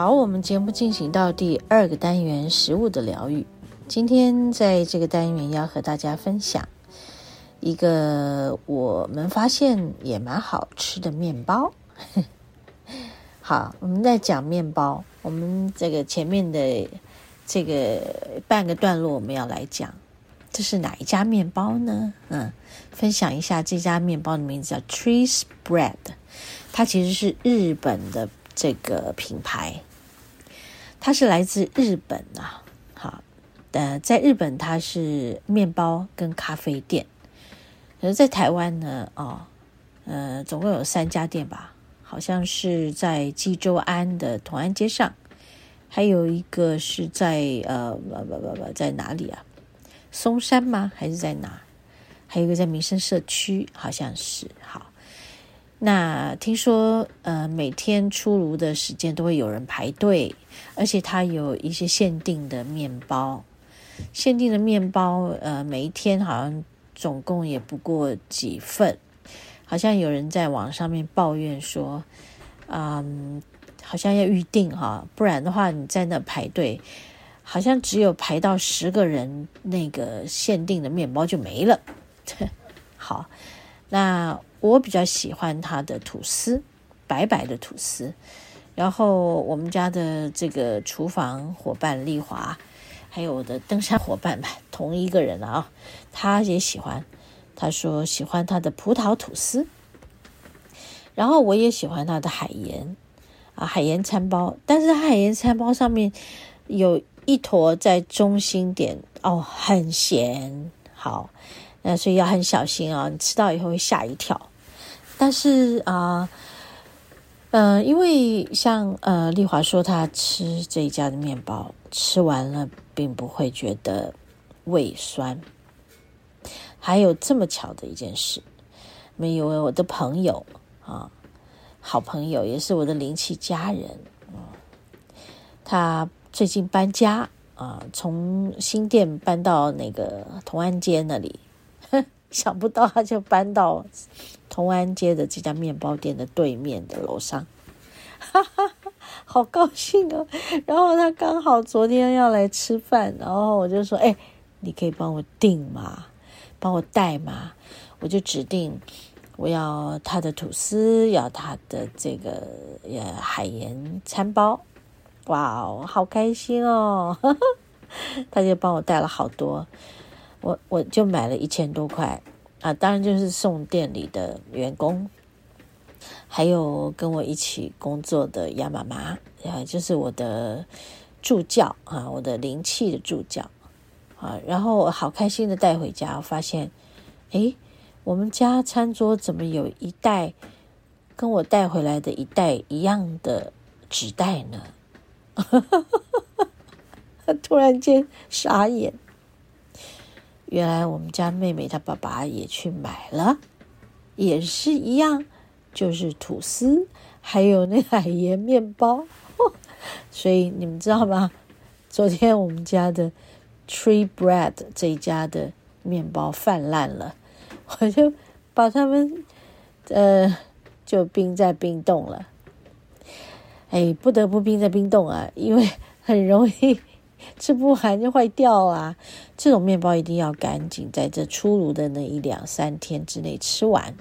好，我们节目进行到第二个单元——食物的疗愈。今天在这个单元要和大家分享一个我们发现也蛮好吃的面包。好，我们在讲面包，我们这个前面的这个半个段落我们要来讲，这是哪一家面包呢？嗯，分享一下这家面包的名字叫 Cheese Bread，它其实是日本的这个品牌。它是来自日本啊，好，呃，在日本它是面包跟咖啡店，而在台湾呢，哦，呃，总共有三家店吧，好像是在济州安的同安街上，还有一个是在呃不不不不在哪里啊？松山吗？还是在哪？还有一个在民生社区，好像是好。那听说，呃，每天出炉的时间都会有人排队，而且它有一些限定的面包，限定的面包，呃，每一天好像总共也不过几份，好像有人在网上面抱怨说，嗯，好像要预定哈，不然的话你在那排队，好像只有排到十个人，那个限定的面包就没了。好，那。我比较喜欢它的吐司，白白的吐司。然后我们家的这个厨房伙伴丽华，还有我的登山伙伴们，同一个人啊，他也喜欢。他说喜欢他的葡萄吐司。然后我也喜欢他的海盐啊，海盐餐包。但是海盐餐包上面有一坨在中心点哦，很咸。好，那所以要很小心啊，你吃到以后会吓一跳。但是啊，呃，因为像呃丽华说，她吃这一家的面包，吃完了并不会觉得胃酸。还有这么巧的一件事，没有我的朋友啊，好朋友也是我的灵气家人，嗯，他最近搬家啊，从新店搬到那个同安街那里，想不到他就搬到。同安街的这家面包店的对面的楼上，哈哈哈，好高兴哦！然后他刚好昨天要来吃饭，然后我就说：“哎，你可以帮我订吗？帮我带吗？”我就指定我要他的吐司，要他的这个呃海盐餐包。哇哦，好开心哦！他就帮我带了好多，我我就买了一千多块。啊，当然就是送店里的员工，还有跟我一起工作的亚妈妈，啊，就是我的助教啊，我的灵气的助教啊，然后我好开心的带回家，我发现，诶，我们家餐桌怎么有一袋跟我带回来的一袋一样的纸袋呢？突然间傻眼。原来我们家妹妹她爸爸也去买了，也是一样，就是吐司，还有那海盐面包。所以你们知道吗？昨天我们家的 Tree Bread 这一家的面包泛滥了，我就把它们呃就冰在冰冻了。哎，不得不冰在冰冻啊，因为很容易。吃不完就坏掉啊！这种面包一定要赶紧在这出炉的那一两三天之内吃完。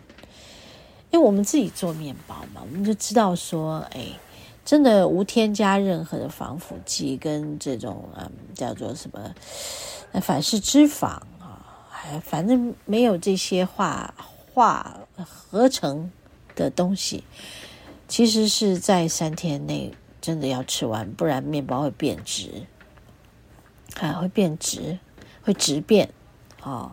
因为我们自己做面包嘛，我们就知道说，哎，真的无添加任何的防腐剂跟这种嗯叫做什么反式脂肪啊，还反正没有这些化化合成的东西，其实是在三天内真的要吃完，不然面包会变质。啊，会变质，会质变，哦，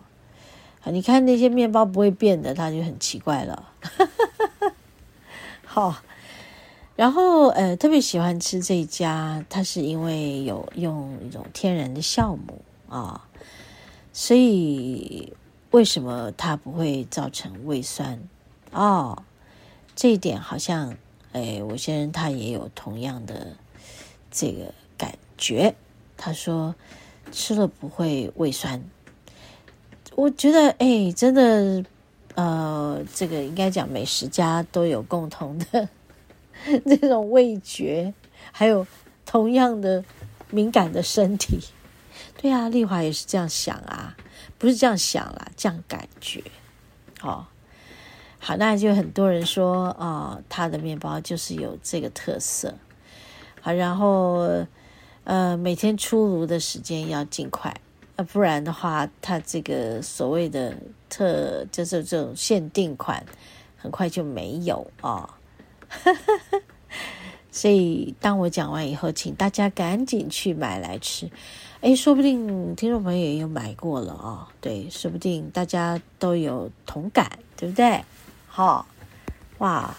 你看那些面包不会变的，它就很奇怪了。好，然后呃，特别喜欢吃这一家，它是因为有用一种天然的酵母啊，所以为什么它不会造成胃酸？哦，这一点好像，哎，我先生他也有同样的这个感觉，他说吃了不会胃酸。我觉得，哎，真的，呃，这个应该讲美食家都有共同的 这种味觉，还有同样的敏感的身体。对啊，丽华也是这样想啊，不是这样想啦，这样感觉。哦，好，那就很多人说，哦，他的面包就是有这个特色。好，然后呃，每天出炉的时间要尽快。啊，不然的话，它这个所谓的特就是这种限定款，很快就没有啊。哦、所以当我讲完以后，请大家赶紧去买来吃。诶，说不定听众朋友也有买过了、哦。对，说不定大家都有同感，对不对？好、哇，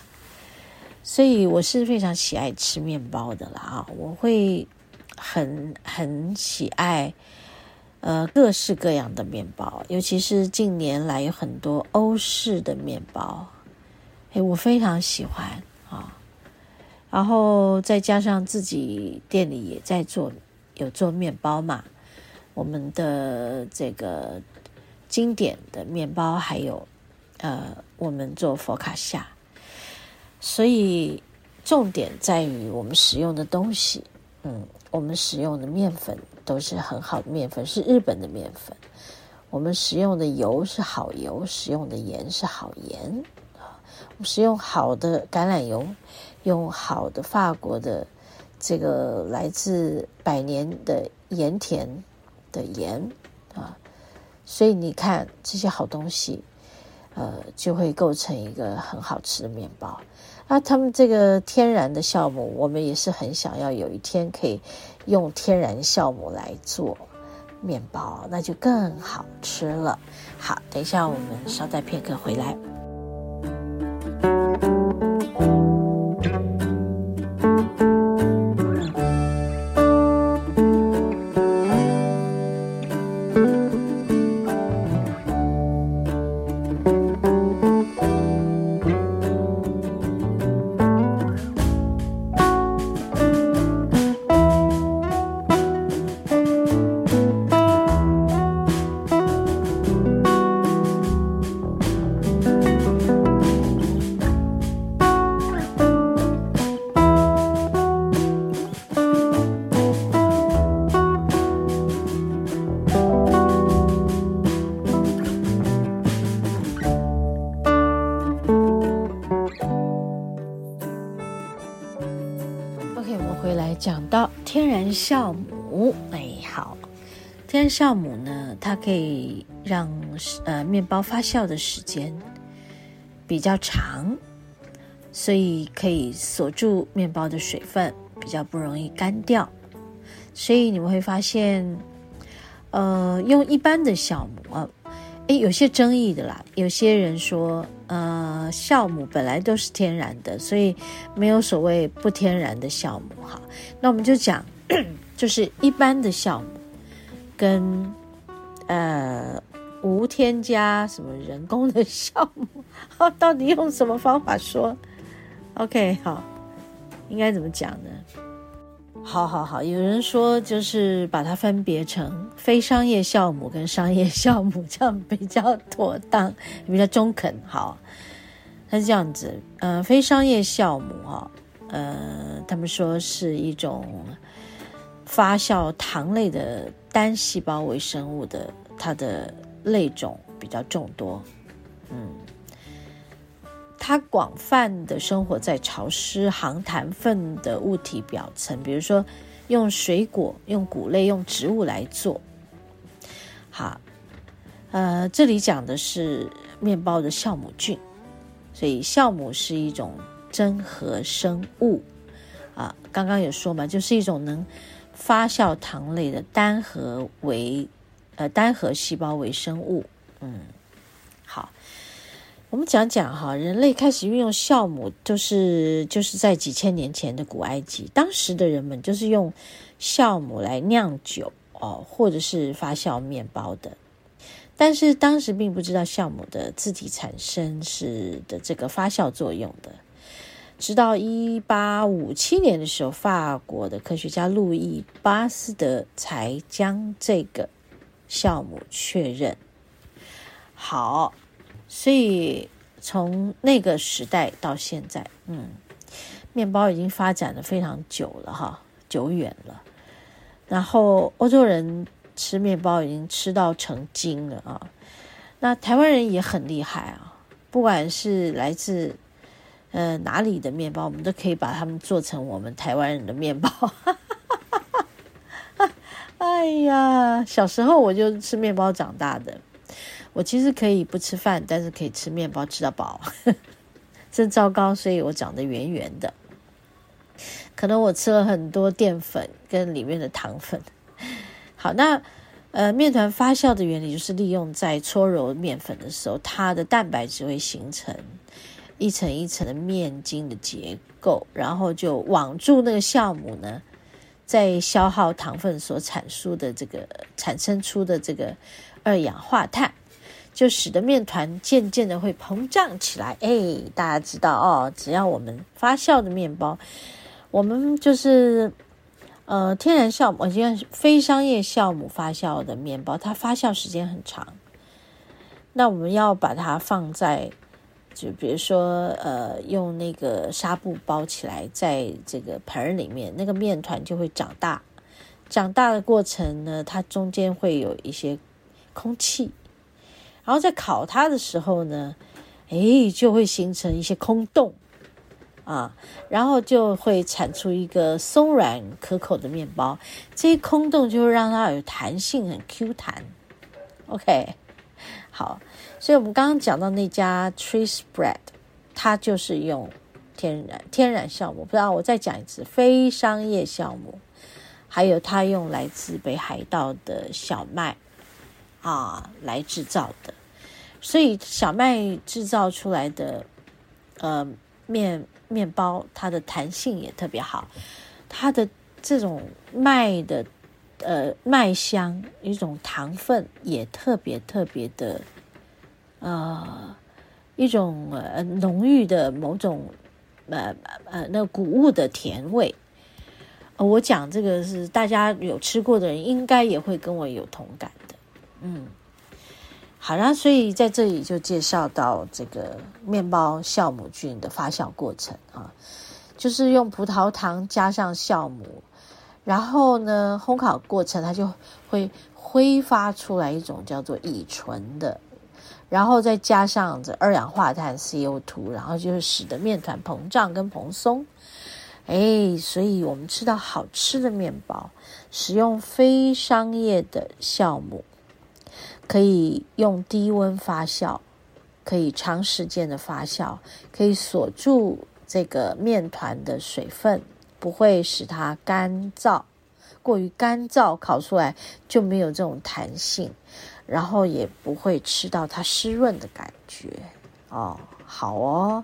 所以我是非常喜爱吃面包的啦啊，我会很很喜爱。呃，各式各样的面包，尤其是近年来有很多欧式的面包，哎，我非常喜欢啊。然后再加上自己店里也在做，有做面包嘛。我们的这个经典的面包，还有呃，我们做佛卡夏，所以重点在于我们使用的东西，嗯，我们使用的面粉。都是很好的面粉，是日本的面粉。我们使用的油是好油，使用的盐是好盐啊。我们使用好的橄榄油，用好的法国的这个来自百年的盐田的盐啊。所以你看这些好东西，呃，就会构成一个很好吃的面包。啊，他们这个天然的酵母，我们也是很想要有一天可以用天然酵母来做面包，那就更好吃了。好，等一下我们稍待片刻回来。讲到天然酵母，哎，好，天然酵母呢，它可以让呃面包发酵的时间比较长，所以可以锁住面包的水分，比较不容易干掉。所以你们会发现，呃，用一般的酵母啊，哎，有些争议的啦。有些人说，呃，酵母本来都是天然的，所以没有所谓不天然的酵母。哈，那我们就讲。就是一般的酵母，跟呃无添加什么人工的酵母，到底用什么方法说？OK，好，应该怎么讲呢？好好好，有人说就是把它分别成非商业酵母跟商业酵母，这样比较妥当，比较中肯。好，它是这样子，呃，非商业酵母哈，呃，他们说是一种。发酵糖类的单细胞微生物的，它的类种比较众多，嗯，它广泛的生活在潮湿、含糖分的物体表层，比如说用水果、用谷类、用植物来做。好，呃，这里讲的是面包的酵母菌，所以酵母是一种真核生物啊。刚刚有说嘛，就是一种能。发酵糖类的单核为，呃，单核细胞微生物，嗯，好，我们讲讲哈，人类开始运用酵母，就是就是在几千年前的古埃及，当时的人们就是用酵母来酿酒哦，或者是发酵面包的。但是当时并不知道酵母的自体产生是的这个发酵作用的。直到一八五七年的时候，法国的科学家路易巴斯德才将这个酵母确认。好，所以从那个时代到现在，嗯，面包已经发展了非常久了哈，久远了。然后欧洲人吃面包已经吃到成精了啊。那台湾人也很厉害啊，不管是来自呃哪里的面包，我们都可以把它们做成我们台湾人的面包。哎呀，小时候我就吃面包长大的。我其实可以不吃饭，但是可以吃面包吃到饱，真糟糕，所以我长得圆圆的。可能我吃了很多淀粉跟里面的糖分。好，那呃，面团发酵的原理就是利用在搓揉面粉的时候，它的蛋白质会形成一层一层的面筋的结构，然后就网住那个酵母呢，在消耗糖分所产出的这个产生出的这个二氧化碳。就使得面团渐渐的会膨胀起来。哎，大家知道哦，只要我们发酵的面包，我们就是呃天然酵母，我觉得非商业酵母发酵的面包，它发酵时间很长。那我们要把它放在，就比如说呃用那个纱布包起来，在这个盆里面，那个面团就会长大。长大的过程呢，它中间会有一些空气。然后在烤它的时候呢，诶，就会形成一些空洞啊，然后就会产出一个松软可口的面包。这些空洞就会让它有弹性，很 Q 弹。OK，好，所以我们刚刚讲到那家 Trees Bread，它就是用天然天然酵母。不知道我再讲一次，非商业酵母，还有它用来自北海道的小麦。啊，来制造的，所以小麦制造出来的呃面面包，它的弹性也特别好，它的这种麦的呃麦香，一种糖分也特别特别的呃一种呃浓郁的某种呃呃那谷物的甜味。我讲这个是大家有吃过的人，应该也会跟我有同感。嗯，好啦，所以在这里就介绍到这个面包酵母菌的发酵过程啊，就是用葡萄糖加上酵母，然后呢，烘烤过程它就会挥发出来一种叫做乙醇的，然后再加上这二氧化碳 CO2，然后就是使得面团膨胀跟蓬松。哎，所以我们吃到好吃的面包，使用非商业的酵母。可以用低温发酵，可以长时间的发酵，可以锁住这个面团的水分，不会使它干燥，过于干燥，烤出来就没有这种弹性，然后也不会吃到它湿润的感觉哦。好哦，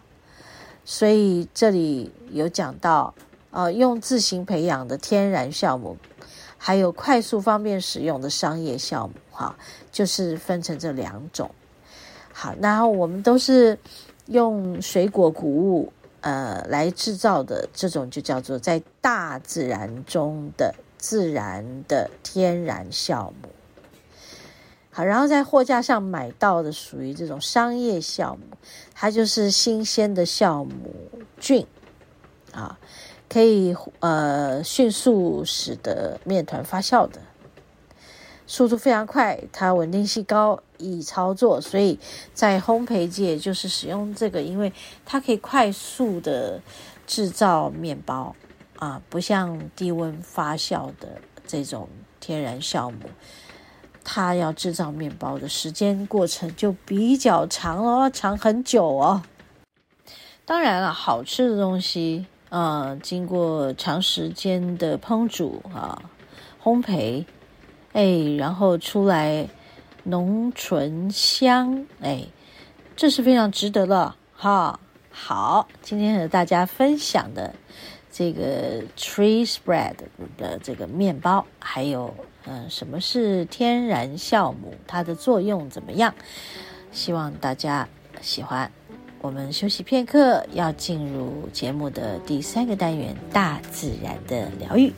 所以这里有讲到，呃，用自行培养的天然酵母。还有快速方便使用的商业酵母，哈，就是分成这两种。好，然后我们都是用水果谷物呃来制造的，这种就叫做在大自然中的自然的天然酵母。好，然后在货架上买到的属于这种商业酵母，它就是新鲜的酵母菌啊。可以呃迅速使得面团发酵的速度非常快，它稳定性高，易操作，所以在烘焙界就是使用这个，因为它可以快速的制造面包啊，不像低温发酵的这种天然酵母，它要制造面包的时间过程就比较长哦，长很久哦。当然了，好吃的东西。啊，经过长时间的烹煮啊，烘焙，哎，然后出来浓醇香，哎，这是非常值得的哈。好，今天和大家分享的这个 tree spread 的这个面包，还有嗯，什么是天然酵母，它的作用怎么样？希望大家喜欢。我们休息片刻，要进入节目的第三个单元——大自然的疗愈。